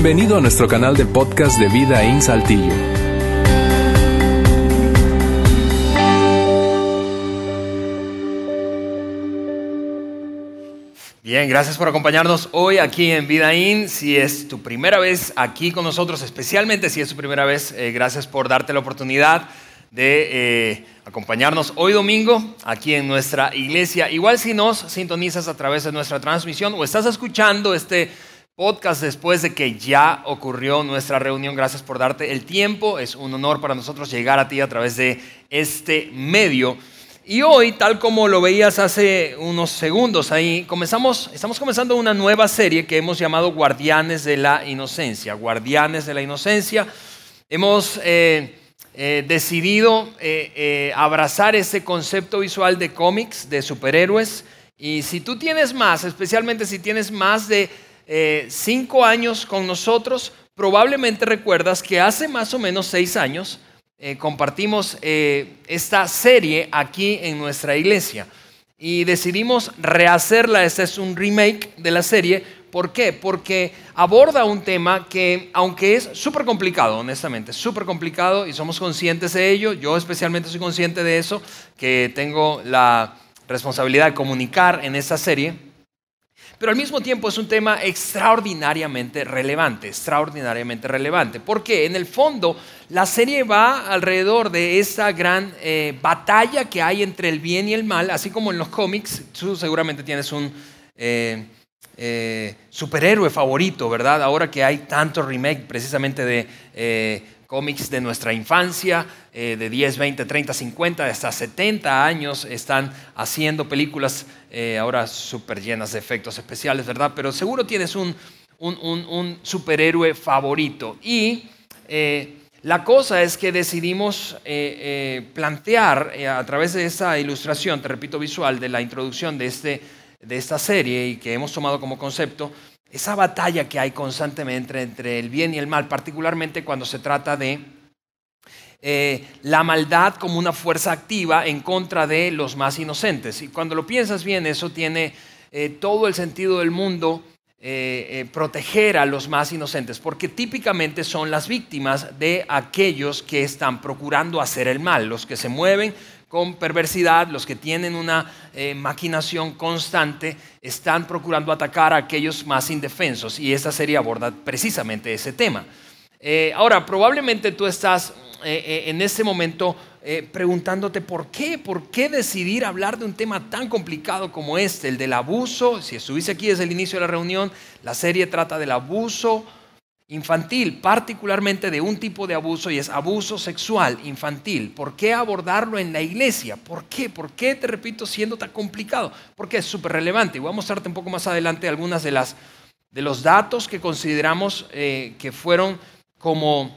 Bienvenido a nuestro canal de podcast de Vida en Saltillo. Bien, gracias por acompañarnos hoy aquí en Vida In. Si es tu primera vez aquí con nosotros, especialmente si es tu primera vez, eh, gracias por darte la oportunidad de eh, acompañarnos hoy domingo aquí en nuestra iglesia. Igual si nos sintonizas a través de nuestra transmisión o estás escuchando este podcast después de que ya ocurrió nuestra reunión, gracias por darte el tiempo. Es un honor para nosotros llegar a ti a través de este medio. Y hoy, tal como lo veías hace unos segundos ahí, comenzamos, estamos comenzando una nueva serie que hemos llamado Guardianes de la Inocencia. Guardianes de la Inocencia. Hemos eh, eh, decidido eh, abrazar ese concepto visual de cómics, de superhéroes. Y si tú tienes más, especialmente si tienes más de cinco años con nosotros, probablemente recuerdas que hace más o menos seis años, eh, compartimos eh, esta serie aquí en nuestra iglesia y decidimos rehacerla. Este es un remake de la serie. ¿Por qué? Porque aborda un tema que, aunque es súper complicado, honestamente, súper complicado y somos conscientes de ello, yo especialmente soy consciente de eso, que tengo la responsabilidad de comunicar en esta serie pero al mismo tiempo es un tema extraordinariamente relevante, extraordinariamente relevante, porque en el fondo la serie va alrededor de esa gran eh, batalla que hay entre el bien y el mal, así como en los cómics, tú seguramente tienes un eh, eh, superhéroe favorito, ¿verdad? Ahora que hay tanto remake precisamente de cómics de nuestra infancia, eh, de 10, 20, 30, 50, hasta 70 años están haciendo películas eh, ahora súper llenas de efectos especiales, ¿verdad? Pero seguro tienes un, un, superhéroe favorito. Y eh, la cosa es que decidimos plantear a través de esa ilustración, te repito, visual de la introducción de, este, de esta serie y que hemos tomado como concepto, esa batalla que hay constantemente entre el bien y el mal, particularmente cuando se trata de eh, la maldad como una fuerza activa en contra de los más inocentes. Y cuando lo piensas bien, eso tiene eh, todo el sentido del mundo eh, proteger a los más inocentes, porque típicamente son las víctimas de aquellos que están procurando hacer el mal, los que se mueven con perversidad, los que tienen una eh, maquinación constante, están procurando atacar a aquellos más indefensos. Y esta serie aborda precisamente ese tema. Eh, ahora, probablemente tú estás eh, en este momento preguntándote por qué, por qué decidir hablar de un tema tan complicado como este, el del abuso. Si estuviste aquí desde el inicio de la reunión, la serie trata del abuso infantil, particularmente de un tipo de abuso y es abuso sexual infantil. ¿Por qué abordarlo en la iglesia? ¿Por qué? ¿Por qué, te repito, siendo tan complicado? Porque es súper relevante. Y voy a mostrarte un poco más adelante algunas de, las, de los datos que consideramos eh, que fueron como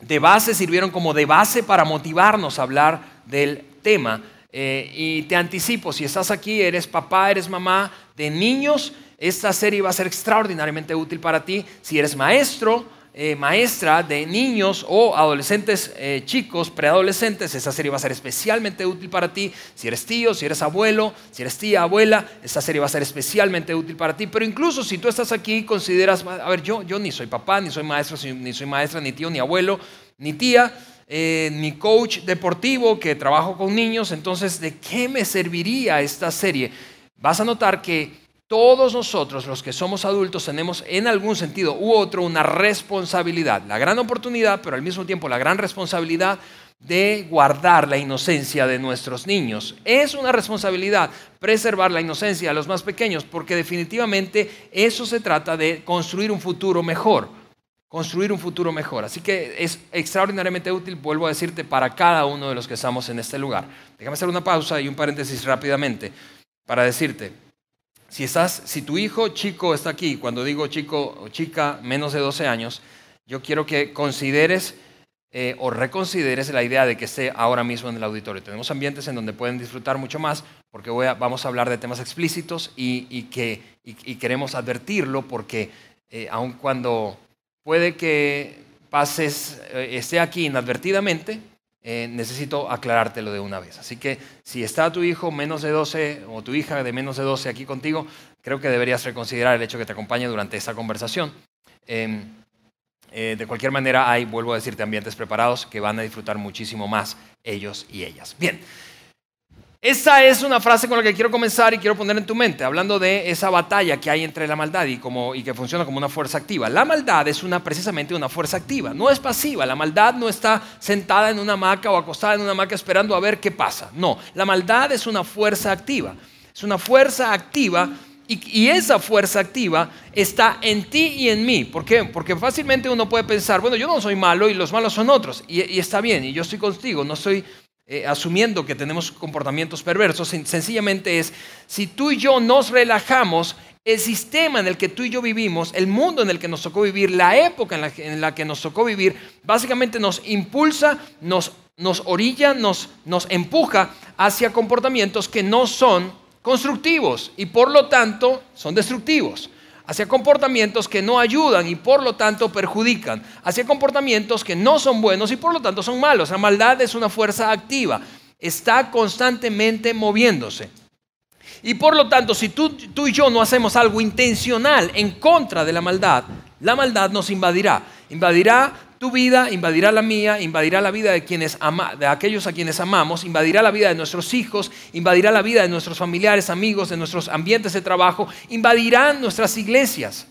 de base, sirvieron como de base para motivarnos a hablar del tema. Eh, y te anticipo, si estás aquí, eres papá, eres mamá de niños, esta serie va a ser extraordinariamente útil para ti si eres maestro, eh, maestra de niños o adolescentes eh, chicos, preadolescentes, esta serie va a ser especialmente útil para ti. Si eres tío, si eres abuelo, si eres tía, abuela, esta serie va a ser especialmente útil para ti. Pero incluso si tú estás aquí consideras, a ver, yo, yo ni soy papá, ni soy maestro, ni soy maestra, ni tío, ni abuelo, ni tía, eh, ni coach deportivo que trabajo con niños, entonces, ¿de qué me serviría esta serie? Vas a notar que todos nosotros, los que somos adultos, tenemos en algún sentido u otro una responsabilidad, la gran oportunidad, pero al mismo tiempo la gran responsabilidad de guardar la inocencia de nuestros niños. Es una responsabilidad preservar la inocencia de los más pequeños, porque definitivamente eso se trata de construir un futuro mejor, construir un futuro mejor. Así que es extraordinariamente útil, vuelvo a decirte, para cada uno de los que estamos en este lugar. Déjame hacer una pausa y un paréntesis rápidamente para decirte, si, estás, si tu hijo chico está aquí, cuando digo chico o chica menos de 12 años, yo quiero que consideres eh, o reconsideres la idea de que esté ahora mismo en el auditorio. Tenemos ambientes en donde pueden disfrutar mucho más porque vamos a hablar de temas explícitos y, que, queremos advertirlo porque eh, aun cuando puede que pases, eh, esté aquí inadvertidamente, eh, necesito aclarártelo de una vez. Así que si está tu hijo menos de 12 o tu hija de menos de 12 aquí contigo, creo que deberías reconsiderar el hecho que te acompañe durante esta conversación. Em, eh, de cualquier manera hay, vuelvo a decirte, ambientes preparados que van a disfrutar muchísimo más ellos y ellas. Bien, esta es una frase con la que quiero comenzar y quiero poner en tu mente, hablando de esa batalla que hay entre la maldad y, como, y que funciona como una fuerza activa. La maldad es una, precisamente una fuerza activa, no es pasiva. La maldad no está sentada en una hamaca o acostada en una hamaca esperando a ver qué pasa. No, la maldad es una fuerza activa. Es una fuerza activa y, esa fuerza activa está en ti y en mí. ¿Por qué? Porque fácilmente uno puede pensar, bueno, yo no soy malo y los malos son otros. Y, está bien, y yo estoy contigo, no estoy eh, asumiendo que tenemos comportamientos perversos, sencillamente es, si tú y yo nos relajamos, el sistema en el que tú y yo vivimos, el mundo en el que nos tocó vivir, la época en la, que nos tocó vivir, básicamente nos impulsa, nos, nos orilla, nos, nos empuja hacia comportamientos que no son constructivos y por lo tanto son destructivos hacia comportamientos que no ayudan y por lo tanto perjudican, hacia comportamientos que no son buenos y por lo tanto son malos. La maldad es una fuerza activa, está constantemente moviéndose. Y por lo tanto, si tú, tú y yo no hacemos algo intencional en contra de la maldad, la maldad nos invadirá. Invadirá tu vida, invadirá la mía, invadirá la vida de, quienes ama, de aquellos a quienes amamos, invadirá la vida de nuestros hijos, invadirá la vida de nuestros familiares, amigos, de nuestros ambientes de trabajo, invadirá nuestras iglesias.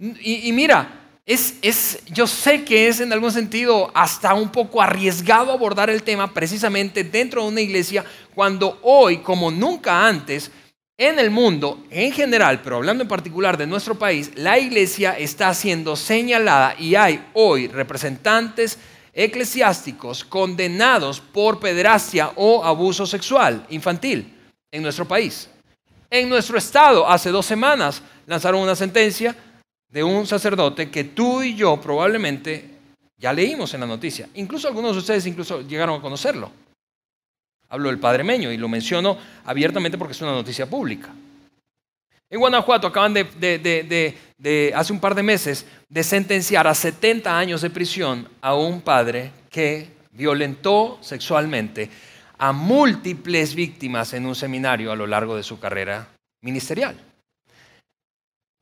Y, mira, es, es, yo sé que es en algún sentido hasta un poco arriesgado abordar el tema precisamente dentro de una iglesia cuando hoy, como nunca antes, en el mundo, en general, pero hablando en particular de nuestro país, la iglesia está siendo señalada y hay hoy representantes eclesiásticos condenados por pederastia o abuso sexual infantil en nuestro país. En nuestro estado, hace dos semanas, lanzaron una sentencia de un sacerdote que tú y yo probablemente ya leímos en la noticia. Incluso algunos de ustedes incluso llegaron a conocerlo. Hablo del Padre Meño y lo menciono abiertamente porque es una noticia pública. En Guanajuato acaban de, hace un par de meses, de sentenciar a 70 años de prisión a un padre que violentó sexualmente a múltiples víctimas en un seminario a lo largo de su carrera ministerial.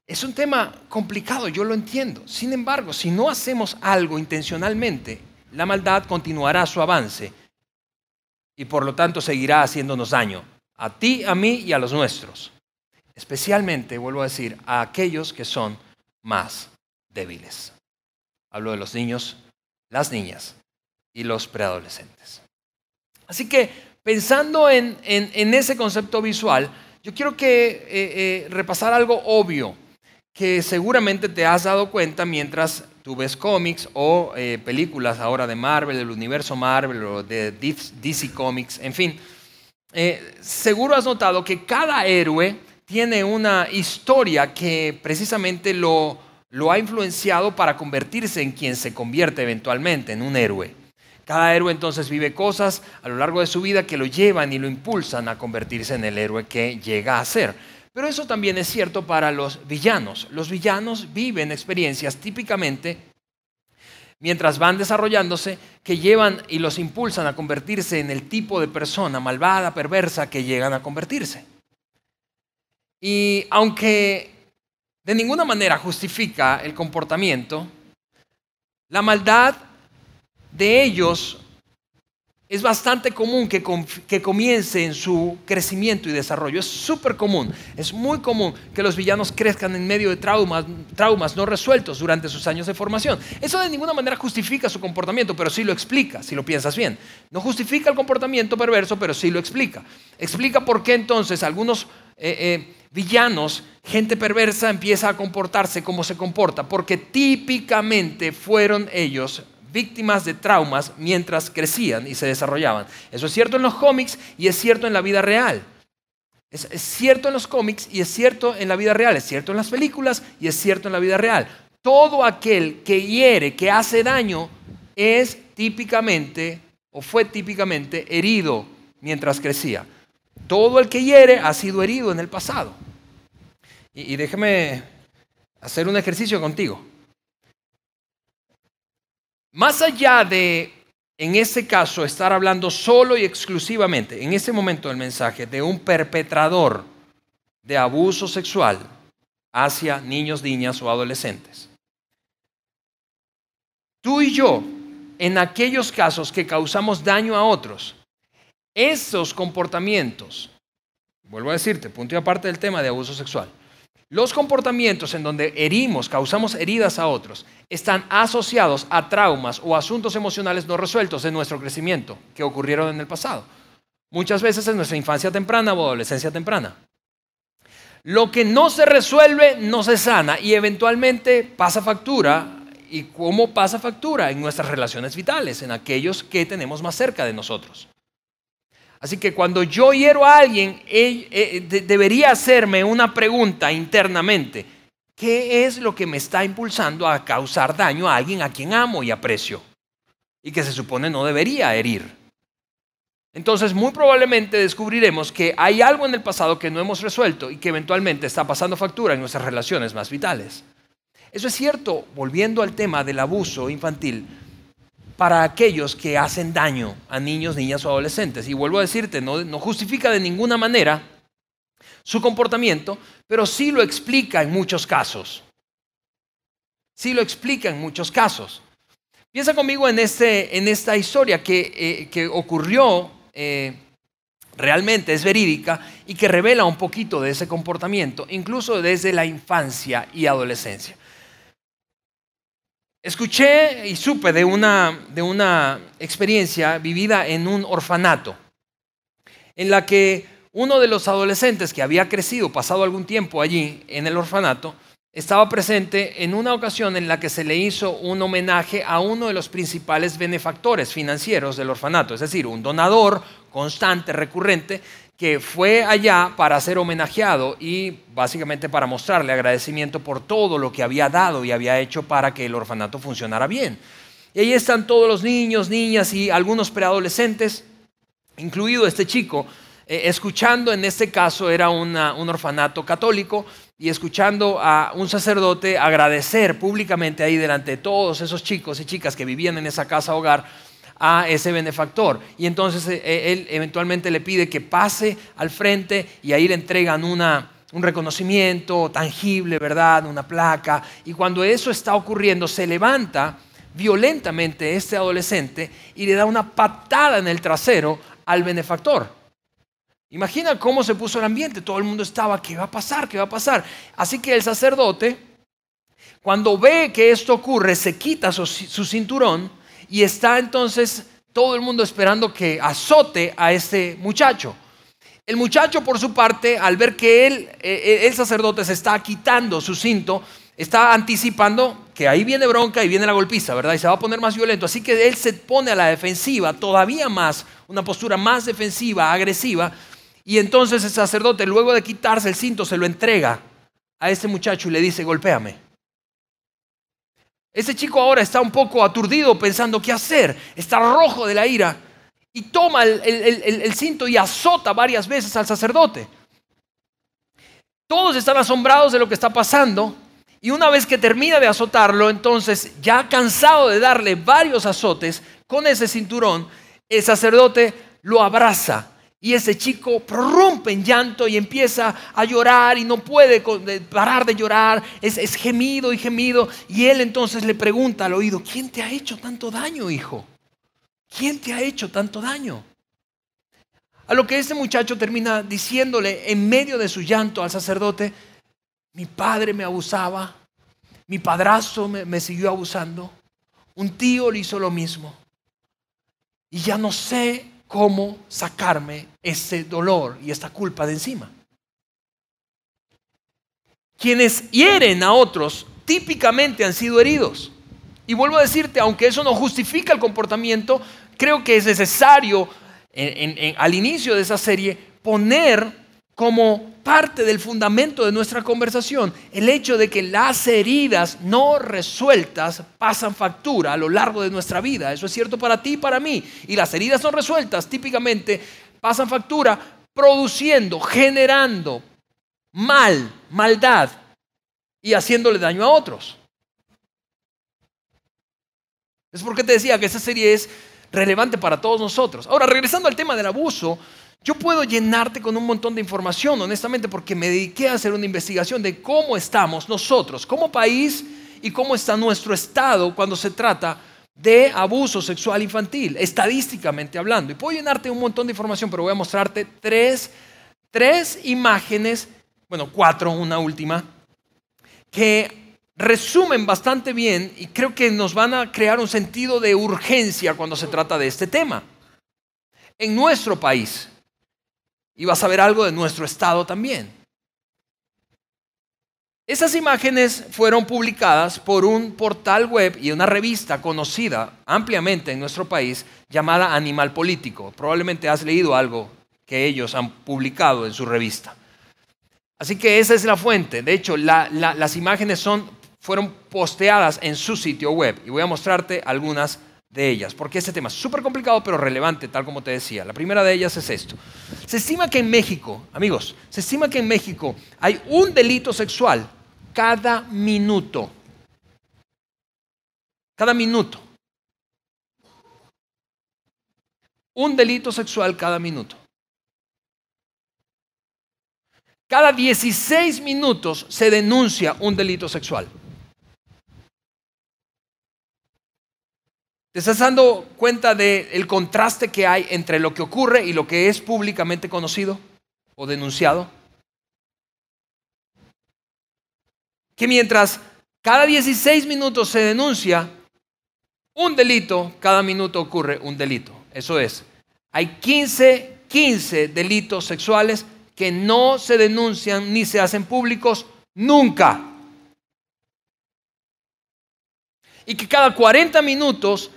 Es un tema complicado, yo lo entiendo. Sin embargo, si no hacemos algo intencionalmente, la maldad continuará su avance y por lo tanto seguirá haciéndonos daño, a ti, a mí y a los nuestros. Especialmente, vuelvo a decir, a aquellos que son más débiles. Hablo de los niños, las niñas y los preadolescentes. Así que pensando en, ese concepto visual, yo quiero que eh, eh, repasar algo obvio que seguramente te has dado cuenta mientras tú ves cómics o eh, películas ahora de Marvel, del universo Marvel o de DC Comics, en fin. Eh, seguro has notado que cada héroe tiene una historia que precisamente lo, lo ha influenciado para convertirse en quien se convierte eventualmente en un héroe. Cada héroe entonces vive cosas a lo largo de su vida que lo llevan y lo impulsan a convertirse en el héroe que llega a ser. Pero eso también es cierto para los villanos. Los villanos viven experiencias típicamente mientras van desarrollándose que llevan y los impulsan a convertirse en el tipo de persona malvada, perversa que llegan a convertirse. Y aunque de ninguna manera justifica el comportamiento, la maldad de ellos es bastante común que, comience en su crecimiento y desarrollo. Es súper común, es muy común que los villanos crezcan en medio de traumas, traumas no resueltos durante sus años de formación. Eso de ninguna manera justifica su comportamiento, pero sí lo explica, si lo piensas bien. No justifica el comportamiento perverso, pero sí lo explica. Explica por qué entonces algunos eh, eh, villanos, gente perversa, empieza a comportarse como se comporta, porque típicamente fueron ellos víctimas de traumas mientras crecían y se desarrollaban. Eso es cierto en los cómics y es cierto en la vida real. Es, cierto en los cómics y es cierto en la vida real. Es cierto en las películas y es cierto en la vida real. Todo aquel que hiere, que hace daño, es típicamente o fue típicamente herido mientras crecía. Todo el que hiere ha sido herido en el pasado. Y, y déjeme hacer un ejercicio contigo. Más allá de, en este caso, estar hablando solo y exclusivamente, en ese momento del mensaje, de un perpetrador de abuso sexual hacia niños, niñas o adolescentes. tú y yo, en aquellos casos que causamos daño a otros, esos comportamientos, vuelvo a decirte, punto y aparte del tema de abuso sexual, los comportamientos en donde herimos, causamos heridas a otros, están asociados a traumas o asuntos emocionales no resueltos de nuestro crecimiento que ocurrieron en el pasado. Muchas veces en nuestra infancia temprana o adolescencia temprana. Lo que no se resuelve no se sana y eventualmente pasa factura. ¿Y cómo pasa factura? En nuestras relaciones vitales, en aquellos que tenemos más cerca de nosotros. Así que cuando yo hiero a alguien, eh, debería hacerme una pregunta internamente. ¿Qué es lo que me está impulsando a causar daño a alguien a quien amo y aprecio? Y que se supone no debería herir. Entonces, muy probablemente descubriremos que hay algo en el pasado que no hemos resuelto y que eventualmente está pasando factura en nuestras relaciones más vitales. Eso es cierto, volviendo al tema del abuso infantil, para aquellos que hacen daño a niños, niñas o adolescentes. Y vuelvo a decirte, no, justifica de ninguna manera su comportamiento, pero sí lo explica en muchos casos. Sí lo explica en muchos casos. Piensa conmigo en, este, en esta historia que, eh, ocurrió eh, realmente, es verídica y que revela un poquito de ese comportamiento, incluso desde la infancia y adolescencia. Escuché y supe de una, de una experiencia vivida en un orfanato, en la que uno de los adolescentes que había crecido, pasado algún tiempo allí en el orfanato, estaba presente en una ocasión en la que se le hizo un homenaje a uno de los principales benefactores financieros del orfanato, es decir, un donador constante, recurrente, que fue allá para ser homenajeado y básicamente para mostrarle agradecimiento por todo lo que había dado y había hecho para que el orfanato funcionara bien. Y ahí están todos los niños, niñas y algunos preadolescentes, incluido este chico, eh, escuchando, en este caso era un orfanato católico, y escuchando a un sacerdote agradecer públicamente ahí delante de todos esos chicos y chicas que vivían en esa casa hogar a ese benefactor. Y entonces eh, eh, él eventualmente le pide que pase al frente y ahí le entregan una, un reconocimiento tangible, ¿verdad? Una placa. Y cuando eso está ocurriendo, se levanta violentamente este adolescente y le da una patada en el trasero al benefactor. Imagina cómo se puso el ambiente, todo el mundo estaba, ¿qué va a pasar? ¿Qué va a pasar? Así que el sacerdote, cuando ve que esto ocurre, se quita su, su cinturón y está entonces todo el mundo esperando que azote a este muchacho. El muchacho, por su parte, al ver que él, eh, eh, el sacerdote, se está quitando su cinto, está anticipando que ahí viene bronca y viene la golpiza, ¿verdad? Y se va a poner más violento. Así que él se pone a la defensiva, todavía más, una postura más defensiva, agresiva. Y entonces el sacerdote, luego de quitarse el cinto, se lo entrega a este muchacho y le dice, golpéame. Ese chico ahora está un poco aturdido pensando qué hacer, está rojo de la ira. Y toma el, cinto y azota varias veces al sacerdote. Todos están asombrados de lo que está pasando. Y una vez que termina de azotarlo, entonces ya cansado de darle varios azotes con ese cinturón, el sacerdote lo abraza y ese chico prorrumpe en llanto y empieza a llorar y no puede parar de llorar, es, es, gemido y gemido. Y él entonces le pregunta al oído, ¿quién te ha hecho tanto daño, hijo? ¿Quién te ha hecho tanto daño? A lo que ese muchacho termina diciéndole en medio de su llanto al sacerdote, mi padre me abusaba, mi padrastro me, me siguió abusando, un tío le hizo lo mismo. Y ya no sé cómo sacarme ese dolor y esta culpa de encima. Quienes hieren a otros típicamente han sido heridos. Y vuelvo a decirte, aunque eso no justifica el comportamiento, creo que es necesario al inicio de esa serie poner como parte del fundamento de nuestra conversación el hecho de que las heridas no resueltas pasan factura a lo largo de nuestra vida. Eso es cierto para ti y para mí. Y las heridas no resueltas típicamente pasan factura produciendo, generando mal, maldad y haciéndole daño a otros. Es porque te decía que esa serie es relevante para todos nosotros. Ahora, regresando al tema del abuso, yo puedo llenarte con un montón de información, honestamente, porque me dediqué a hacer una investigación de cómo estamos nosotros como país y cómo está nuestro estado cuando se trata de abuso sexual infantil, estadísticamente hablando. Y puedo llenarte un montón de información, pero voy a mostrarte tres, tres imágenes, bueno, cuatro, una última, que resumen bastante bien y creo que nos van a crear un sentido de urgencia cuando se trata de este tema. En nuestro país, y vas a ver algo de nuestro estado también. Esas imágenes fueron publicadas por un portal web y una revista conocida ampliamente en nuestro país llamada Animal Político. Probablemente has leído algo que ellos han publicado en su revista. Así que esa es la fuente. De hecho, las imágenes fueron posteadas en su sitio web y voy a mostrarte algunas de ellas, porque este tema es súper complicado pero relevante, tal como te decía. La primera de ellas es esto. Se estima que en México, amigos, se estima que en México hay un delito sexual cada minuto. Cada minuto. Un delito sexual cada minuto. Cada 16 minutos se denuncia un delito sexual. ¿Te estás dando cuenta del contraste que hay entre lo que ocurre y lo que es públicamente conocido o denunciado? Que mientras cada 16 minutos se denuncia un delito, cada minuto ocurre un delito. Eso es, hay 15, 15 delitos sexuales que no se denuncian ni se hacen públicos nunca. Y que cada 40 minutos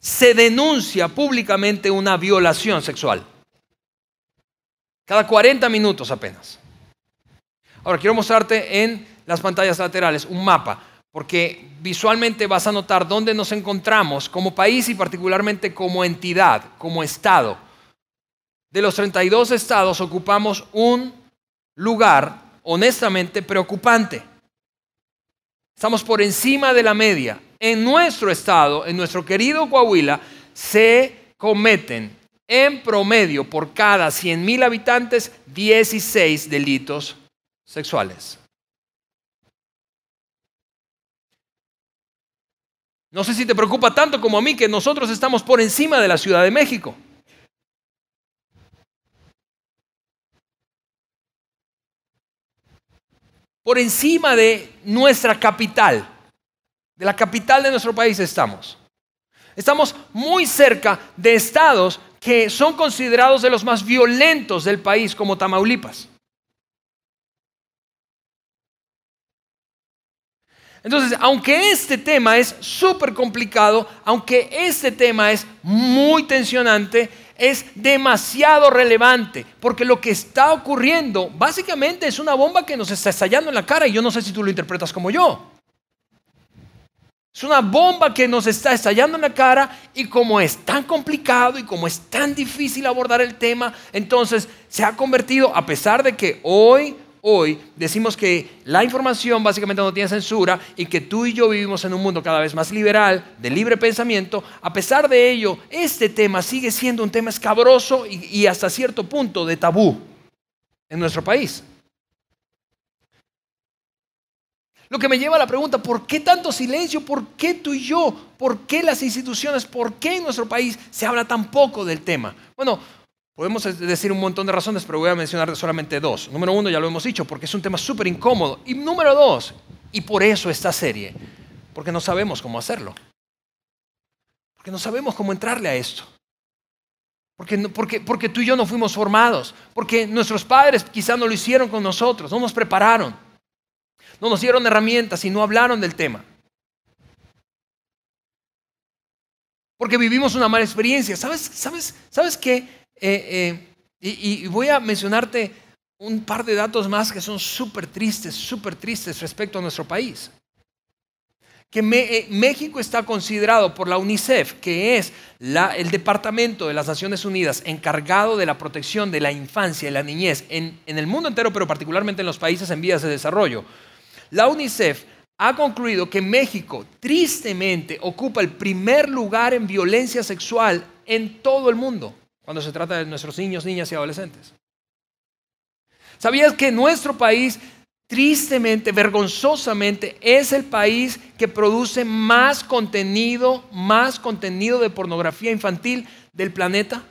se denuncia públicamente una violación sexual. Cada 40 minutos apenas. Ahora quiero mostrarte en las pantallas laterales un mapa, porque visualmente vas a notar dónde nos encontramos como país y particularmente como entidad, como Estado. De los 32 estados ocupamos un lugar honestamente preocupante. Estamos por encima de la media en nuestro estado, en nuestro querido Coahuila, se cometen en promedio por cada 100.000 habitantes 16 delitos sexuales. No sé si te preocupa tanto como a mí que nosotros estamos por encima de la Ciudad de México. Por encima de nuestra capital de la capital de nuestro país estamos. Estamos muy cerca de estados que son considerados de los más violentos del país, como Tamaulipas. Entonces, aunque este tema es súper complicado, aunque este tema es muy tensionante, es demasiado relevante, porque lo que está ocurriendo básicamente es una bomba que nos está estallando en la cara y yo no sé si tú lo interpretas como yo. Es una bomba que nos está estallando en la cara y como es tan complicado y como es tan difícil abordar el tema, entonces se ha convertido, a pesar de que hoy, hoy decimos que la información básicamente no tiene censura y que tú y yo vivimos en un mundo cada vez más liberal, de libre pensamiento, a pesar de ello, este tema sigue siendo un tema escabroso y, y hasta cierto punto de tabú en nuestro país. Lo que me lleva a la pregunta, ¿por qué tanto silencio? ¿Por qué tú y yo? ¿Por qué las instituciones? ¿Por qué en nuestro país se habla tan poco del tema? Bueno, podemos decir un montón de razones, pero voy a mencionar solamente dos. Número uno, ya lo hemos dicho, porque es un tema súper incómodo. Y número dos, y por eso esta serie, porque no sabemos cómo hacerlo. Porque no sabemos cómo entrarle a esto. Porque, porque, porque tú y yo no fuimos formados. Porque nuestros padres quizás no lo hicieron con nosotros, no nos prepararon. No nos dieron herramientas y no hablaron del tema. Porque vivimos una mala experiencia. ¿Sabes, sabes, sabes qué? Eh, eh, y, voy a mencionarte un par de datos más que son súper tristes, súper tristes respecto a nuestro país. Que eh, México está considerado por la UNICEF, que es el Departamento de las Naciones Unidas encargado de la protección de la infancia y la niñez en, en el mundo entero, pero particularmente en los países en vías de desarrollo, la UNICEF ha concluido que México tristemente ocupa el primer lugar en violencia sexual en todo el mundo cuando se trata de nuestros niños, niñas y adolescentes. ¿Sabías que nuestro país tristemente, vergonzosamente, es el país que produce más contenido, más contenido de pornografía infantil del planeta.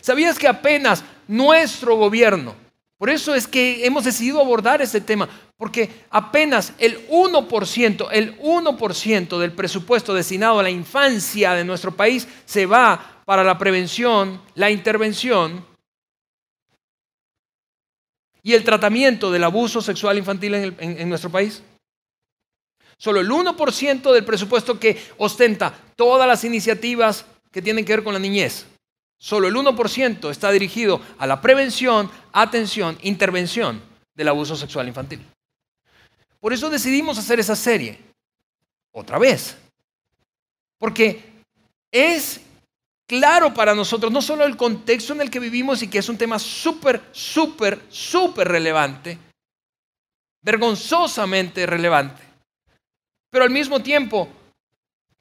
¿Sabías que apenas nuestro gobierno, por eso es que hemos decidido abordar este tema, porque apenas el 1%, el 1% del presupuesto destinado a la infancia de nuestro país se va para la prevención, la intervención y el tratamiento del abuso sexual infantil en, en nuestro país. Solo el 1% del presupuesto que ostenta todas las iniciativas que tienen que ver con la niñez. Solo el 1% está dirigido a la prevención, atención, intervención del abuso sexual infantil. Por eso decidimos hacer esa serie. Otra vez. Porque es claro para nosotros no solo el contexto en el que vivimos y que es un tema súper, súper, súper relevante, vergonzosamente relevante, pero al mismo tiempo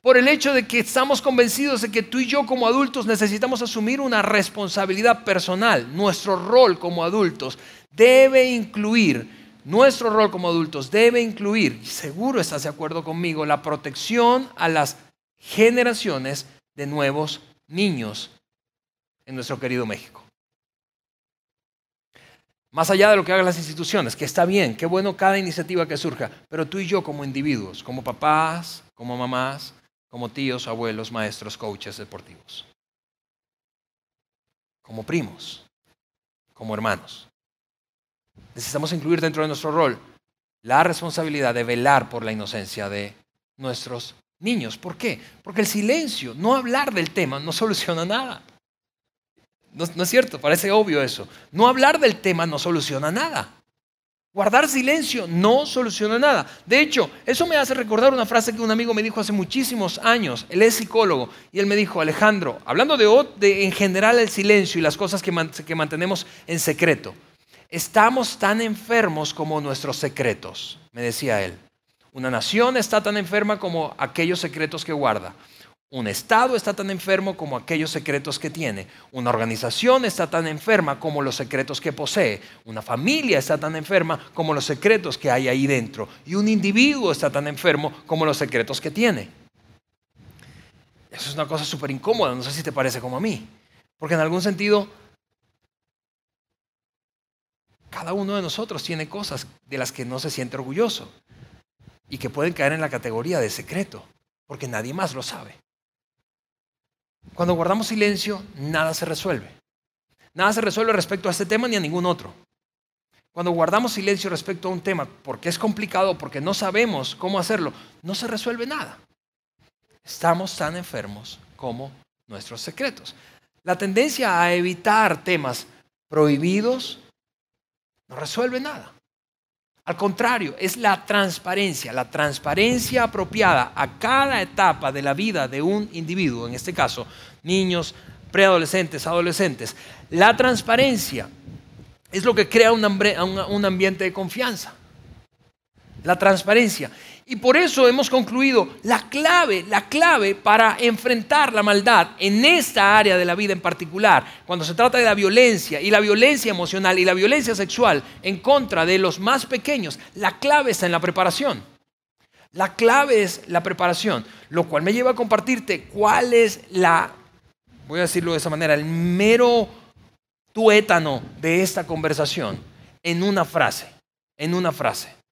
por el hecho de que estamos convencidos de que tú y yo como adultos necesitamos asumir una responsabilidad personal. Nuestro rol como adultos debe incluir, nuestro rol como adultos debe incluir, seguro estás de acuerdo conmigo, la protección a las generaciones de nuevos niños en nuestro querido México. Más allá de lo que hagan las instituciones, que está bien, qué bueno cada iniciativa que surja, pero tú y yo como individuos, como papás, como mamás, como tíos, abuelos, maestros, coaches deportivos, como primos, como hermanos. Necesitamos incluir dentro de nuestro rol la responsabilidad de velar por la inocencia de nuestros niños. ¿Por qué? Porque el silencio, no hablar del tema, no soluciona nada. No, es cierto, parece obvio eso. No hablar del tema no soluciona nada. Guardar silencio no soluciona nada. De hecho, eso me hace recordar una frase que un amigo me dijo hace muchísimos años. Él es psicólogo y él me dijo, Alejandro, hablando de, en general el silencio y las cosas que, mantenemos en secreto, estamos tan enfermos como nuestros secretos, me decía él. Una nación está tan enferma como aquellos secretos que guarda. Un Estado está tan enfermo como aquellos secretos que tiene. Una organización está tan enferma como los secretos que posee. Una familia está tan enferma como los secretos que hay ahí dentro. Y un individuo está tan enfermo como los secretos que tiene. Eso es una cosa súper incómoda, no sé si te parece como a mí. Porque en algún sentido, cada uno de nosotros tiene cosas de las que no se siente orgulloso y que pueden caer en la categoría de secreto, porque nadie más lo sabe. Cuando guardamos silencio, nada se resuelve. Nada se resuelve respecto a este tema ni a ningún otro. Cuando guardamos silencio respecto a un tema porque es complicado, porque no sabemos cómo hacerlo, no se resuelve nada. Estamos tan enfermos como nuestros secretos. La tendencia a evitar temas prohibidos no resuelve nada. Al contrario, es la transparencia, la transparencia apropiada a cada etapa de la vida de un individuo, en este caso, niños, preadolescentes, adolescentes. La transparencia es lo que crea un, ambiente de confianza. La transparencia. Y por eso hemos concluido la clave, la clave para enfrentar la maldad en esta área de la vida en particular, cuando se trata de la violencia y la violencia emocional y la violencia sexual en contra de los más pequeños, la clave está en la preparación. La clave es la preparación, lo cual me lleva a compartirte cuál es la, voy a decirlo de esa manera, el mero tuétano de esta conversación en una frase, en una frase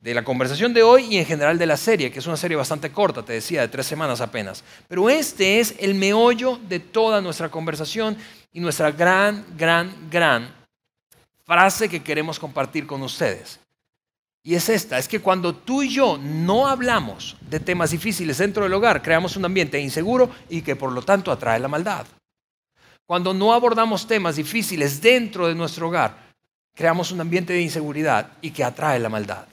de la conversación de hoy y en general de la serie, que es una serie bastante corta, te decía, de tres semanas apenas. Pero este es el meollo de toda nuestra conversación y nuestra gran, gran, gran frase que queremos compartir con ustedes. Y es esta, es que cuando tú y yo no hablamos de temas difíciles dentro del hogar, creamos un ambiente inseguro y que por lo tanto atrae la maldad. Cuando no abordamos temas difíciles dentro de nuestro hogar, creamos un ambiente de inseguridad y que atrae la maldad.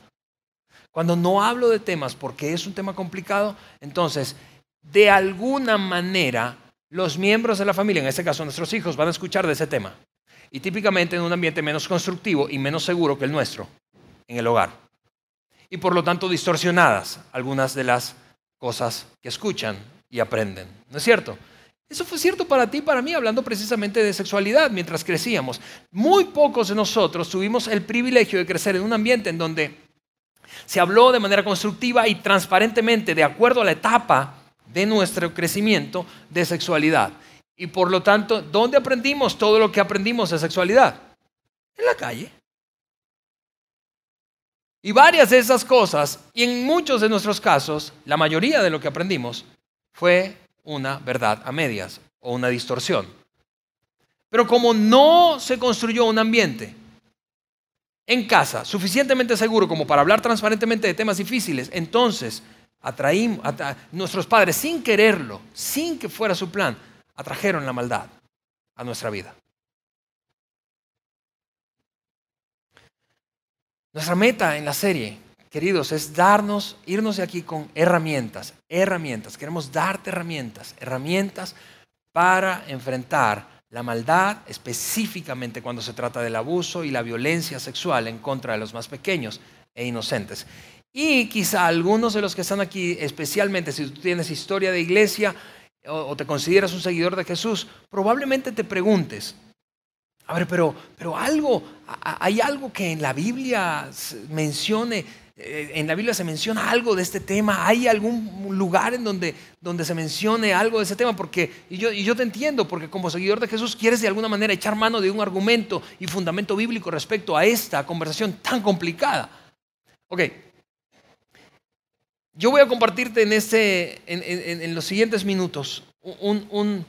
Cuando no hablo de temas porque es un tema complicado, entonces, de alguna manera, los miembros de la familia, en este caso nuestros hijos, van a escuchar de ese tema. Y típicamente en un ambiente menos constructivo y menos seguro que el nuestro, en el hogar. Y por lo tanto distorsionadas algunas de las cosas que escuchan y aprenden. ¿No es cierto? Eso fue cierto para ti para mí, hablando precisamente de sexualidad mientras crecíamos. Muy pocos de nosotros tuvimos el privilegio de crecer en un ambiente en donde se habló de manera constructiva y transparentemente, de acuerdo a la etapa de nuestro crecimiento de sexualidad. Y por lo tanto, ¿dónde aprendimos todo lo que aprendimos de sexualidad? En la calle. Y varias de esas cosas, y en muchos de nuestros casos, la mayoría de lo que aprendimos fue una verdad a medias o una distorsión. Pero como no se construyó un ambiente en casa suficientemente seguro como para hablar transparentemente de temas difíciles, entonces atraímos, nuestros padres sin quererlo, sin que fuera su plan, atrajeron la maldad a nuestra vida. Nuestra meta en la serie, queridos, es darnos, irnos de aquí con herramientas, herramientas. Queremos darte herramientas, herramientas para enfrentar la maldad, específicamente cuando se trata del abuso y la violencia sexual en contra de los más pequeños e inocentes. Y quizá algunos de los que están aquí, especialmente si tú tienes historia de iglesia, o, te consideras un seguidor de Jesús, probablemente te preguntes, a ver, pero, pero algo, hay algo que en la Biblia mencione, en la Biblia se menciona algo de este tema, hay algún lugar en donde, donde se mencione algo de ese tema, porque, y yo, y yo te entiendo, porque como seguidor de Jesús quieres de alguna manera echar mano de un argumento y fundamento bíblico respecto a esta conversación tan complicada. Ok, yo voy a compartirte en, este, en, los siguientes minutos un, un,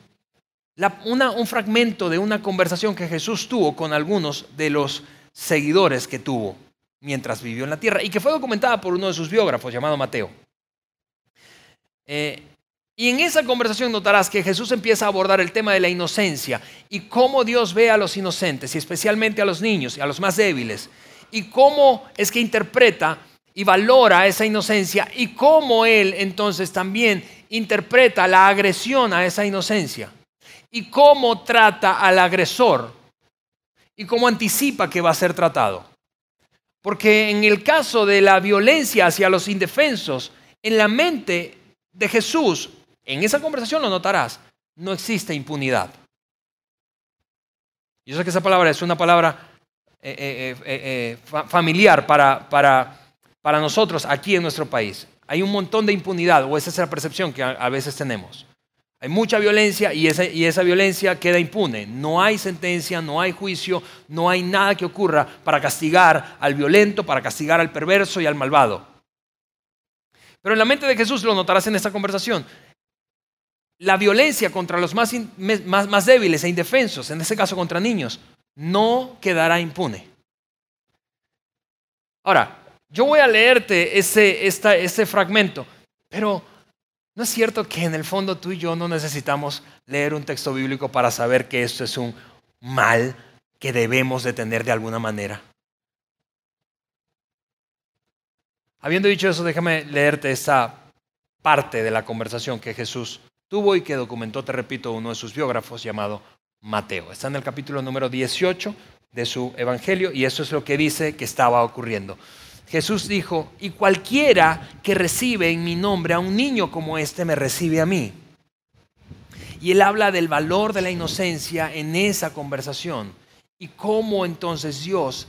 un fragmento de una conversación que Jesús tuvo con algunos de los seguidores que tuvo mientras vivió en la tierra y que fue documentada por uno de sus biógrafos llamado Mateo. Eh, y en esa conversación notarás que Jesús empieza a abordar el tema de la inocencia y cómo Dios ve a los inocentes y especialmente a los niños y a los más débiles y cómo es que interpreta y valora esa inocencia y cómo él entonces también interpreta la agresión a esa inocencia y cómo trata al agresor y cómo anticipa que va a ser tratado. Porque en el caso de la violencia hacia los indefensos, en la mente de Jesús, en esa conversación lo notarás, no existe impunidad. Yo sé que esa palabra es una palabra eh, eh, eh, familiar para, para para nosotros aquí en nuestro país. Hay un montón de impunidad, o esa es la percepción que a, veces tenemos. Hay mucha violencia y esa, violencia queda impune. No hay sentencia, no hay juicio, no hay nada que ocurra para castigar al violento, para castigar al perverso y al malvado. Pero en la mente de Jesús lo notarás en esta conversación. La violencia contra los más, débiles e indefensos, en este caso contra niños, no quedará impune. Ahora, yo voy a leerte ese, ese fragmento, pero ¿no es cierto que en el fondo tú y yo no necesitamos leer un texto bíblico para saber que esto es un mal que debemos de tener de alguna manera? Habiendo dicho eso, déjame leerte esta parte de la conversación que Jesús tuvo y que documentó, te repito, uno de sus biógrafos llamado Mateo. Está en el capítulo número 18 de su Evangelio y eso es lo que dice que estaba ocurriendo. Jesús dijo, y cualquiera que recibe en mi nombre a un niño como este me recibe a mí. Y él habla del valor de la inocencia en esa conversación y cómo entonces Dios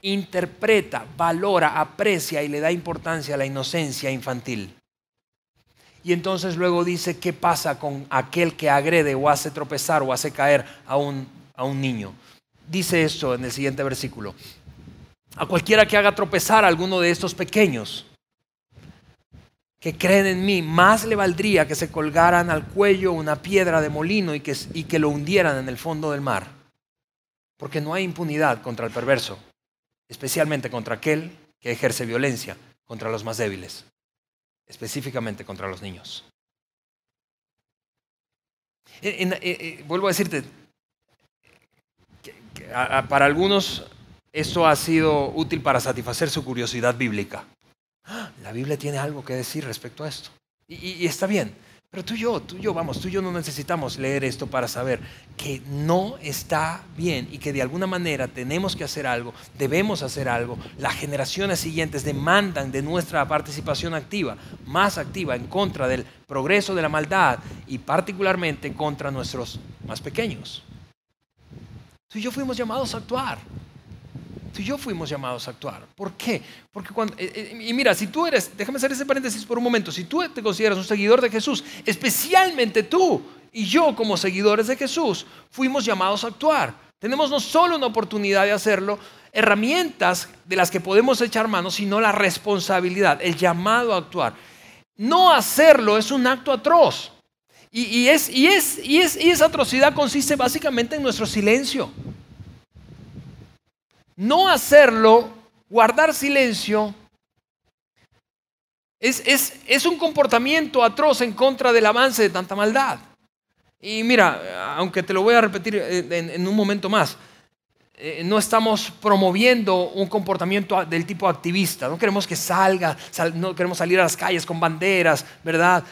interpreta, valora, aprecia y le da importancia a la inocencia infantil. Y entonces luego dice qué pasa con aquel que agrede o hace tropezar o hace caer a un, a un niño. Dice esto en el siguiente versículo a cualquiera que haga tropezar a alguno de estos pequeños que creen en mí, más le valdría que se colgaran al cuello una piedra de molino y que, y que lo hundieran en el fondo del mar. Porque no hay impunidad contra el perverso, especialmente contra aquel que ejerce violencia contra los más débiles, específicamente contra los niños. vuelvo a decirte, para algunos esto ha sido útil para satisfacer su curiosidad bíblica. La Biblia tiene algo que decir respecto a esto. Y, está bien, Pero tú y yo, tú y yo, vamos, tú y yo no necesitamos leer esto para saber que no está bien y que de alguna manera tenemos que hacer algo, debemos hacer algo. Las generaciones siguientes demandan de nuestra participación activa, más activa, en contra del progreso de la maldad y particularmente contra nuestros más pequeños. Tú y yo fuimos llamados a actuar. Y yo fuimos llamados a actuar. ¿Por qué? Porque cuando, eh, eh, y mira, si tú eres, déjame hacer ese paréntesis por un momento, si tú te consideras un seguidor de Jesús, especialmente tú y yo como seguidores de Jesús, fuimos llamados a actuar. Tenemos no solo una oportunidad de hacerlo, herramientas de las que podemos echar mano, sino la responsabilidad, el llamado a actuar. No hacerlo es un acto atroz. Y, es, y, es, y, es, y esa atrocidad consiste básicamente en nuestro silencio. No hacerlo, guardar silencio, es, un comportamiento atroz en contra del avance de tanta maldad. Y mira, aunque te lo voy a repetir en, un momento más, eh, no estamos promoviendo un comportamiento del tipo activista. No queremos que salga, no queremos salir a las calles con banderas, ¿verdad?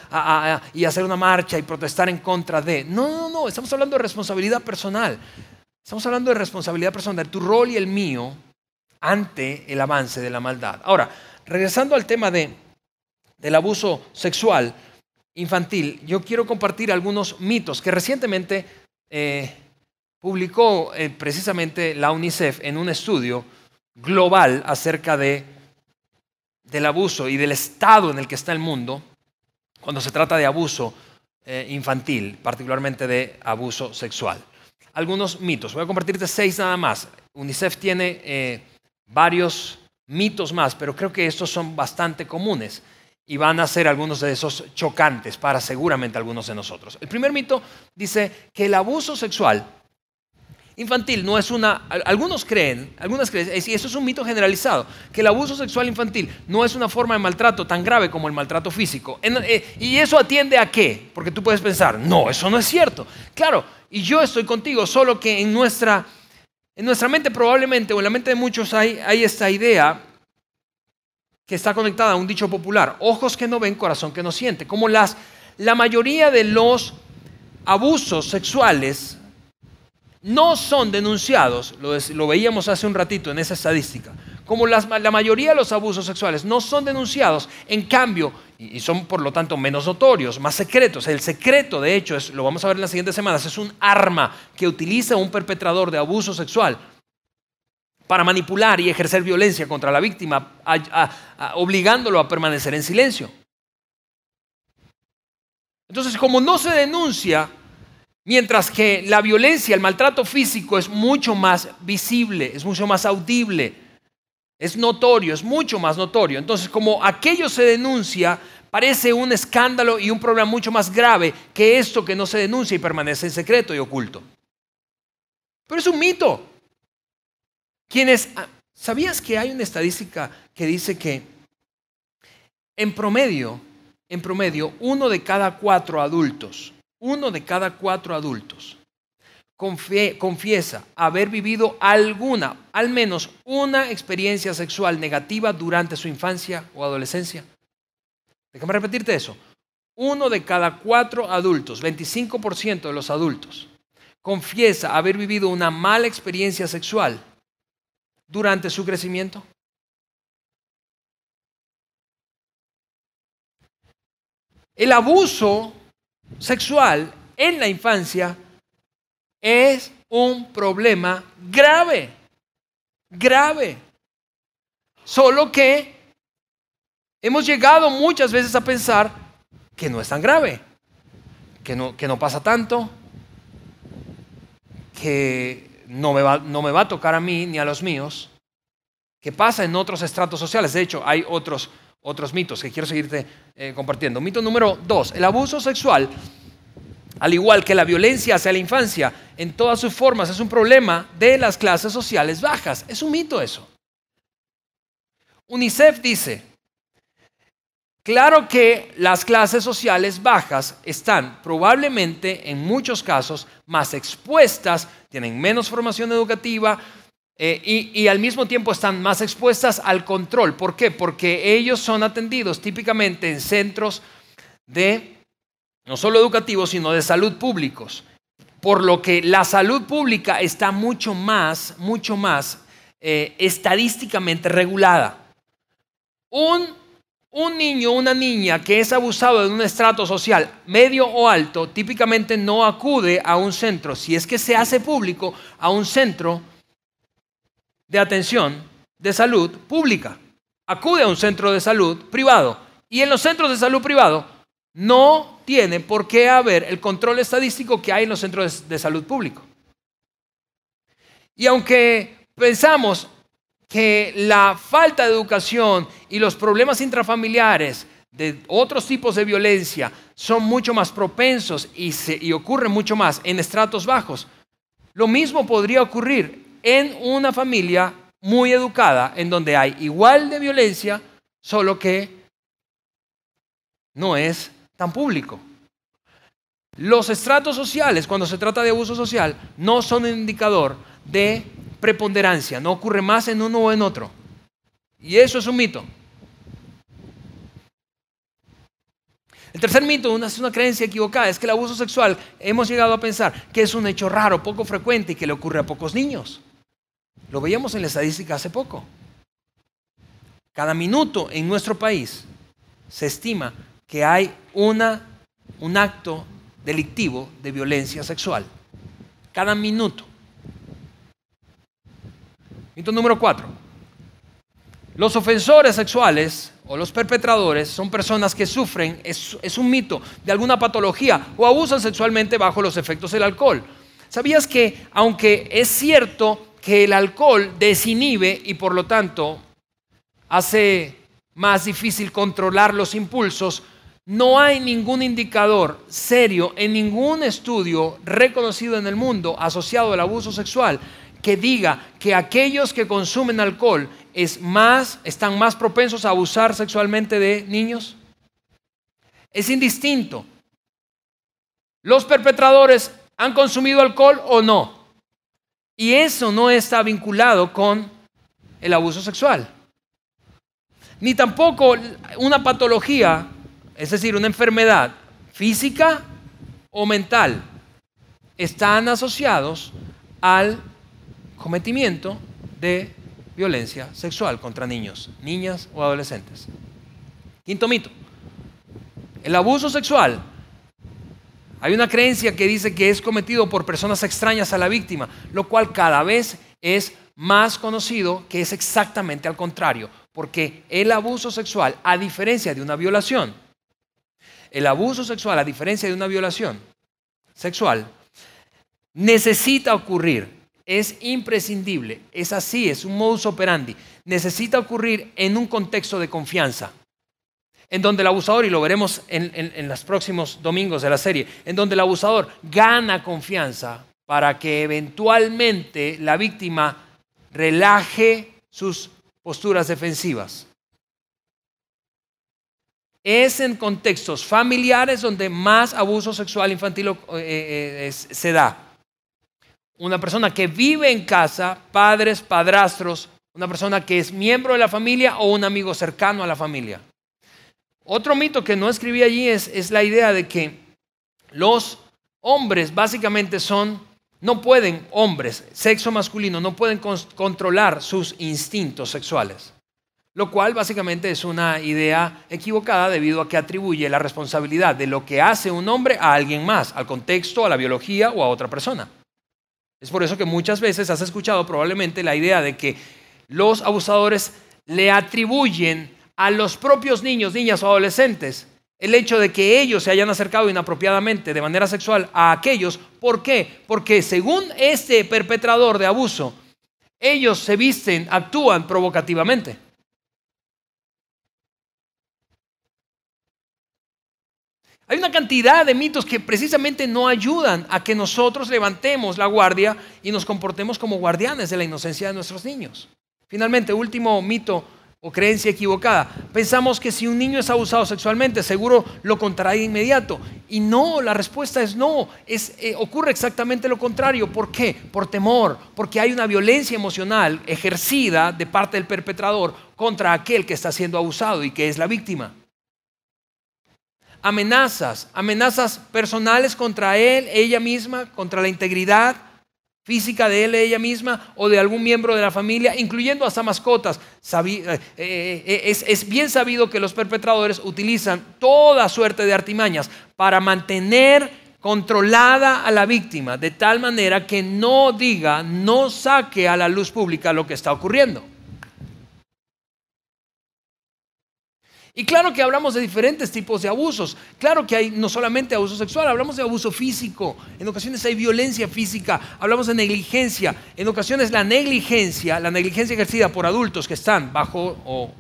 y hacer una marcha y protestar en contra de. No, no, no, estamos hablando de responsabilidad personal. Estamos hablando de responsabilidad personal, tu rol y el mío ante el avance de la maldad. Ahora, regresando al tema de, del abuso sexual infantil, yo quiero compartir algunos mitos que recientemente eh, publicó eh, precisamente la UNICEF en un estudio global acerca de, del abuso y del estado en el que está el mundo cuando se trata de abuso eh, infantil, particularmente de abuso sexual algunos mitos. Voy a compartirte seis nada más. UNICEF tiene eh, varios mitos más, pero creo que estos son bastante comunes y van a ser algunos de esos chocantes para seguramente algunos de nosotros. El primer mito dice que el abuso sexual infantil no es una, algunos creen, algunas creen, y eso es un mito generalizado, que el abuso sexual infantil no es una forma de maltrato tan grave como el maltrato físico. Eh, ¿Y eso atiende a qué? Porque tú puedes pensar, no, eso no es cierto. Claro, y yo estoy contigo, solo que en nuestra, en nuestra mente probablemente, o en la mente de muchos hay, hay esta idea que está conectada a un dicho popular, ojos que no ven, corazón que no siente, como las, la mayoría de los abusos sexuales no son denunciados, lo, veíamos hace un ratito en esa estadística, como la mayoría de los abusos sexuales no son denunciados, en cambio, y, son por lo tanto menos notorios, más secretos. El secreto, de hecho, es, lo vamos a ver en las siguientes semanas, es un arma que utiliza un perpetrador de abuso sexual para manipular y ejercer violencia contra la víctima, obligándolo a permanecer en silencio. Entonces, como no se denuncia, Mientras que la violencia, el maltrato físico es mucho más visible, es mucho más audible, es notorio, es mucho más notorio. Entonces, como aquello se denuncia, parece un escándalo y un problema mucho más grave que esto que no se denuncia y permanece en secreto y oculto. Pero es un mito. Quienes, ah, ¿sabías que hay una estadística que dice que en promedio, en promedio, uno de cada cuatro adultos uno de cada cuatro adultos confiesa haber vivido alguna, al menos una experiencia sexual negativa durante su infancia o adolescencia. Déjame repetirte eso. Uno de cada cuatro adultos, 25% de los adultos, confiesa haber vivido una mala experiencia sexual durante su crecimiento. El abuso sexual en la infancia es un problema grave, grave. Solo que hemos llegado muchas veces a pensar que no es tan grave, que no, que no pasa tanto, que no me, va, no me va a tocar a mí ni a los míos, que pasa en otros estratos sociales. De hecho, hay otros otros mitos que quiero seguirte eh, compartiendo. Mito número dos, el abuso sexual, al igual que la violencia hacia la infancia, en todas sus formas es un problema de las clases sociales bajas. Es un mito eso. UNICEF dice, claro que las clases sociales bajas están probablemente en muchos casos más expuestas, tienen menos formación educativa, eh, y, al mismo tiempo están más expuestas al control. ¿Por qué? Porque ellos son atendidos típicamente en centros de no solo educativos, sino de salud públicos. Por lo que la salud pública está mucho más, mucho más eh, estadísticamente regulada. Un, un niño una niña que es abusado de un estrato social medio o alto, típicamente no acude a un centro, si es que se hace público, a un centro de atención de salud pública. Acude a un centro de salud privado. Y en los centros de salud privado no tiene por qué haber el control estadístico que hay en los centros de salud público. Y aunque pensamos que la falta de educación y los problemas intrafamiliares de otros tipos de violencia son mucho más propensos y, se, y ocurren mucho más en estratos bajos, lo mismo podría ocurrir en una familia muy educada en donde hay igual de violencia, solo que no es tan público. Los estratos sociales, cuando se trata de abuso social, no son un indicador de preponderancia, no ocurre más en uno o en otro. Y eso es un mito. El tercer mito, una, es una creencia equivocada, es que el abuso sexual hemos llegado a pensar que es un hecho raro, poco frecuente y que le ocurre a pocos niños. Lo veíamos en la estadística hace poco. Cada minuto en nuestro país se estima que hay una, un acto delictivo de violencia sexual. Cada minuto. Mito número cuatro. Los ofensores sexuales o los perpetradores son personas que sufren, es, es, un mito, de alguna patología o abusan sexualmente bajo los efectos del alcohol. ¿Sabías que aunque es cierto que el alcohol desinhibe y por lo tanto hace más difícil controlar los impulsos, no hay ningún indicador serio en ningún estudio reconocido en el mundo asociado al abuso sexual que diga que aquellos que consumen alcohol es más, están más propensos a abusar sexualmente de niños. Es indistinto. ¿Los perpetradores han consumido alcohol o no? Y eso no está vinculado con el abuso sexual. Ni tampoco una patología, es decir, una enfermedad física o mental, están asociados al cometimiento de violencia sexual contra niños, niñas o adolescentes. Quinto mito. El abuso sexual hay una creencia que dice que es cometido por personas extrañas a la víctima, lo cual cada vez es más conocido que es exactamente al contrario, porque el abuso sexual, a diferencia de una violación, el abuso sexual, a diferencia de una violación sexual, necesita ocurrir, es imprescindible, es así, es un modus operandi, necesita ocurrir en un contexto de confianza en donde el abusador, y lo veremos en, los próximos domingos de la serie, en donde el abusador gana confianza para que eventualmente la víctima relaje sus posturas defensivas. Es en contextos familiares donde más abuso sexual infantil eh, eh, se da. Una persona que vive en casa, padres, padrastros, una persona que es miembro de la familia o un amigo cercano a la familia. Otro mito que no escribí allí es, la idea de que los hombres básicamente son, no pueden, hombres, sexo masculino, no pueden controlar sus instintos sexuales. Lo cual básicamente es una idea equivocada debido a que atribuye la responsabilidad de lo que hace un hombre a alguien más, al contexto, a la biología o a otra persona. Es por eso que muchas veces has escuchado probablemente la idea de que los abusadores le atribuyen a los propios niños, niñas o adolescentes el hecho de que ellos se hayan acercado inapropiadamente de manera sexual a aquellos. ¿Por qué? Porque según este perpetrador de abuso, ellos se visten, actúan provocativamente. Hay una cantidad de mitos que precisamente no ayudan a que nosotros levantemos la guardia y nos comportemos como guardianes de la inocencia de nuestros niños. Finalmente, último mito o creencia equivocada. Pensamos que si un niño es abusado sexualmente, seguro lo contará de inmediato. Y no, la respuesta es no. Es, eh, ocurre exactamente lo contrario. ¿Por qué? Por temor, porque hay una violencia emocional ejercida de parte del perpetrador contra aquel que está siendo abusado y que es la víctima. amenazas, amenazas personales contra él, ella misma, contra la integridad física de él, ella misma o de algún miembro de la familia, incluyendo hasta mascotas. Eh, eh, eh, es, es bien sabido que los perpetradores utilizan toda suerte de artimañas para mantener controlada a la víctima de tal manera que no diga, no saque a la luz pública lo que está ocurriendo. Y claro que hablamos de diferentes tipos de abusos. Claro que hay no solamente abuso sexual, hablamos de abuso físico. En ocasiones hay violencia física, hablamos de negligencia. En ocasiones la negligencia, la negligencia ejercida por adultos que están bajo o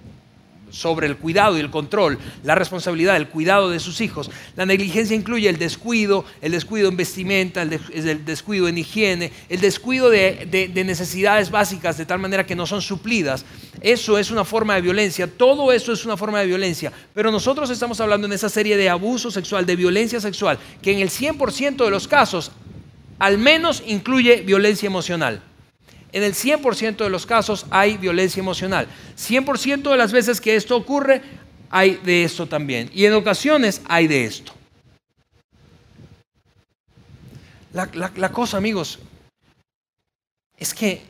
sobre el cuidado y el control, la responsabilidad del cuidado de sus hijos. La negligencia incluye el descuido, el descuido en vestimenta, el, descuido en higiene, el descuido de, necesidades básicas de tal manera que no son suplidas. Eso es una forma de violencia, todo eso es una forma de violencia. Pero nosotros estamos hablando en esa serie de abuso sexual, de violencia sexual, que en el 100% de los casos al menos incluye violencia emocional. En el 100% de los casos hay violencia emocional. 100% de las veces que esto ocurre, hay de esto también. Y en ocasiones hay de esto. La, cosa, amigos, es que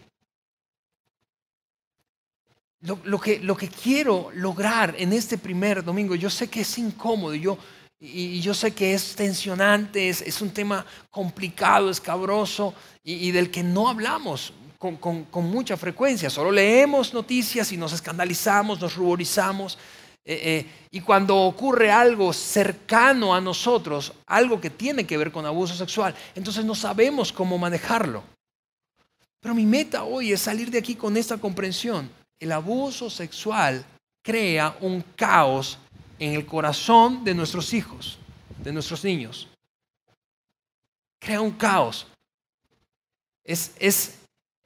lo, que lo, que quiero lograr en este primer domingo, yo sé que es incómodo yo, y, yo sé que es tensionante, es, un tema complicado, escabroso y del que no hablamos con, mucha frecuencia. Solo leemos noticias y nos escandalizamos, nos ruborizamos. Eh, eh, y cuando ocurre algo cercano a nosotros, algo que tiene que ver con abuso sexual, entonces no sabemos cómo manejarlo. Pero mi meta hoy es salir de aquí con esta comprensión. El abuso sexual crea un caos en el corazón de nuestros hijos, de nuestros niños. Crea un caos. Es, es,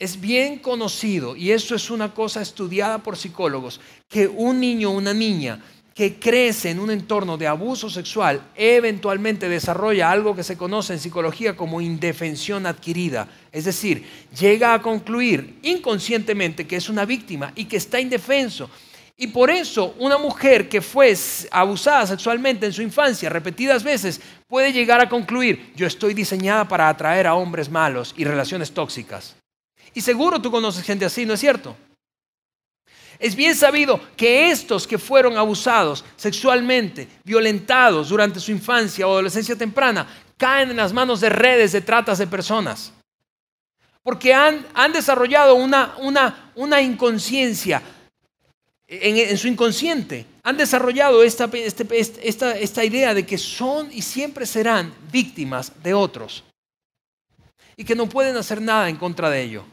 es bien conocido, y eso es una cosa estudiada por psicólogos, que un niño o una niña que crece en un entorno de abuso sexual eventualmente desarrolla algo que se conoce en psicología como indefensión adquirida. Es decir, llega a concluir inconscientemente que es una víctima y que está indefenso. Y por eso una mujer que fue abusada sexualmente en su infancia repetidas veces puede llegar a concluir, yo estoy diseñada para atraer a hombres malos y relaciones tóxicas. Y seguro tú conoces gente así, ¿no es cierto? Es bien sabido que estos que fueron abusados sexualmente, violentados durante su infancia o adolescencia temprana, caen en las manos de redes de tratas de personas. Porque han, han desarrollado una, una, una inconsciencia en, su inconsciente. Han desarrollado esta, este, esta, esta idea de que son y siempre serán víctimas de otros. Y que no pueden hacer nada en contra de ello.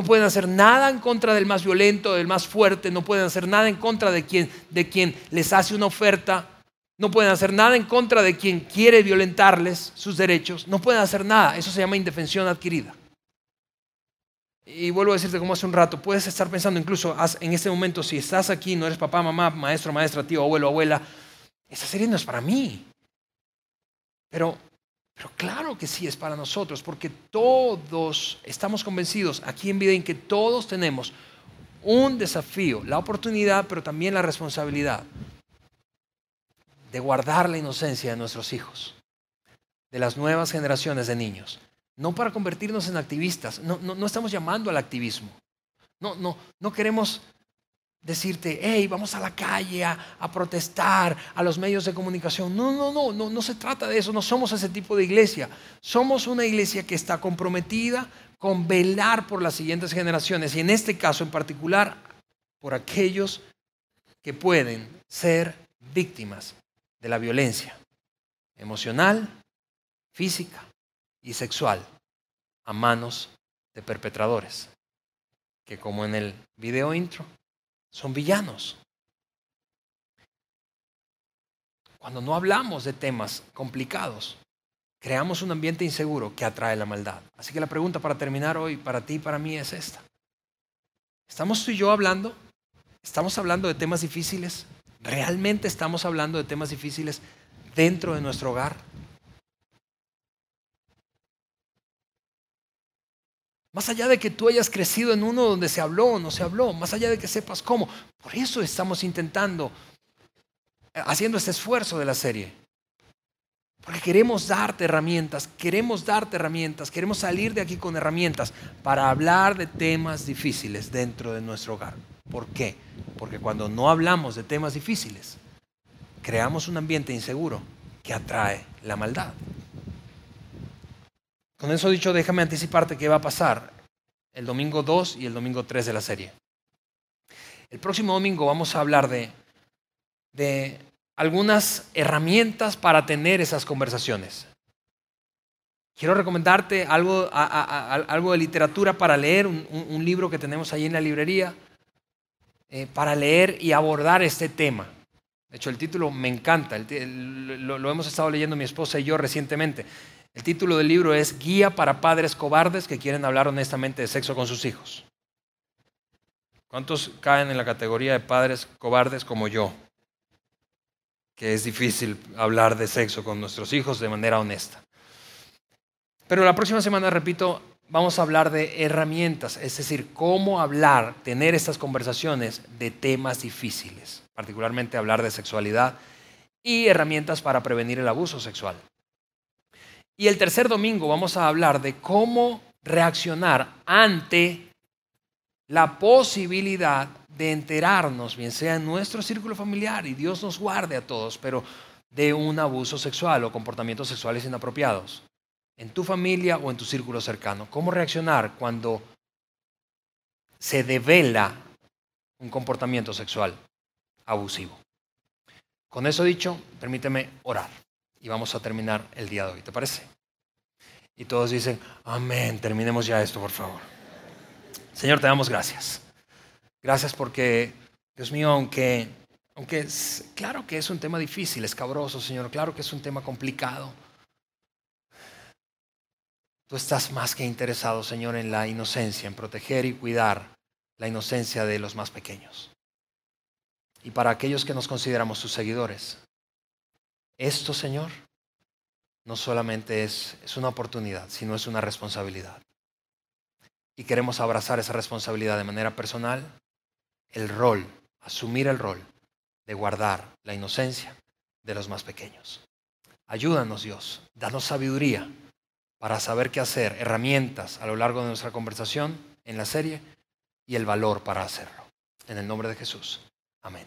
No pueden hacer nada en contra del más violento, del más fuerte, no pueden hacer nada en contra de quien, de quien les hace una oferta, no pueden hacer nada en contra de quien quiere violentarles sus derechos, no pueden hacer nada, eso se llama indefensión adquirida. Y vuelvo a decirte como hace un rato, puedes estar pensando incluso en este momento, si estás aquí, no eres papá, mamá, maestro, maestra, tío, abuelo, abuela, esa serie no es para mí. Pero pero claro que sí es para nosotros, porque todos estamos convencidos aquí en Vida en que todos tenemos un desafío, la oportunidad, pero también la responsabilidad de guardar la inocencia de nuestros hijos, de las nuevas generaciones de niños. No para convertirnos en activistas, no, no estamos llamando al activismo. No, no, no queremos decirte, hey, vamos a la calle a, protestar a los medios de comunicación. No, no, no, no, no se trata de eso, no somos ese tipo de iglesia. Somos una iglesia que está comprometida con velar por las siguientes generaciones y en este caso en particular por aquellos que pueden ser víctimas de la violencia emocional, física y sexual a manos de perpetradores, que como en el video intro son villanos. Cuando no hablamos de temas complicados, creamos un ambiente inseguro que atrae la maldad. Así que la pregunta para terminar hoy, para ti y para mí, es esta. ¿Estamos tú y yo hablando? ¿Estamos hablando de temas difíciles? ¿Realmente estamos hablando de temas difíciles dentro de nuestro hogar? Más allá de que tú hayas crecido en uno donde se habló o no se habló, más allá de que sepas cómo. Por eso estamos intentando, haciendo este esfuerzo de la serie. Porque queremos darte herramientas, queremos darte herramientas, queremos salir de aquí con herramientas para hablar de temas difíciles dentro de nuestro hogar. ¿Por qué? Porque cuando no hablamos de temas difíciles, creamos un ambiente inseguro que atrae la maldad. Con eso dicho, déjame anticiparte qué va a pasar el domingo 2 y el domingo 3 de la serie. El próximo domingo vamos a hablar de, de algunas herramientas para tener esas conversaciones. Quiero recomendarte algo, algo de literatura para leer, un, libro que tenemos ahí en la librería, eh, para leer y abordar este tema. De hecho, el título me encanta, lo hemos estado leyendo mi esposa y yo recientemente. El título del libro es Guía para padres cobardes que quieren hablar honestamente de sexo con sus hijos. ¿Cuántos caen en la categoría de padres cobardes como yo? Que es difícil hablar de sexo con nuestros hijos de manera honesta. Pero la próxima semana, repito, vamos a hablar de herramientas, es decir, cómo hablar, tener estas conversaciones de temas difíciles, particularmente hablar de sexualidad y herramientas para prevenir el abuso sexual. Y el tercer domingo vamos a hablar de cómo reaccionar ante la posibilidad de enterarnos, bien sea en nuestro círculo familiar, y Dios nos guarde a todos, pero de un abuso sexual o comportamientos sexuales inapropiados en tu familia o en tu círculo cercano. ¿Cómo reaccionar cuando se devela un comportamiento sexual abusivo? Con eso dicho, permíteme orar y vamos a terminar el día de hoy, ¿te parece? Y todos dicen, amén, terminemos ya esto, por favor. Señor, te damos gracias. Gracias porque, Dios mío, aunque, aunque es, claro que es un tema difícil, escabroso, Señor, claro que es un tema complicado. Tú estás más que interesado, Señor, en la inocencia, en proteger y cuidar la inocencia de los más pequeños. Y para aquellos que nos consideramos sus seguidores, esto, Señor, no solamente es, es una oportunidad, sino es una responsabilidad. Y queremos abrazar esa responsabilidad de manera personal, el rol, asumir el rol de guardar la inocencia de los más pequeños. Ayúdanos, Dios, danos sabiduría para saber qué hacer, herramientas a lo largo de nuestra conversación en la serie y el valor para hacerlo. En el nombre de Jesús. Amén.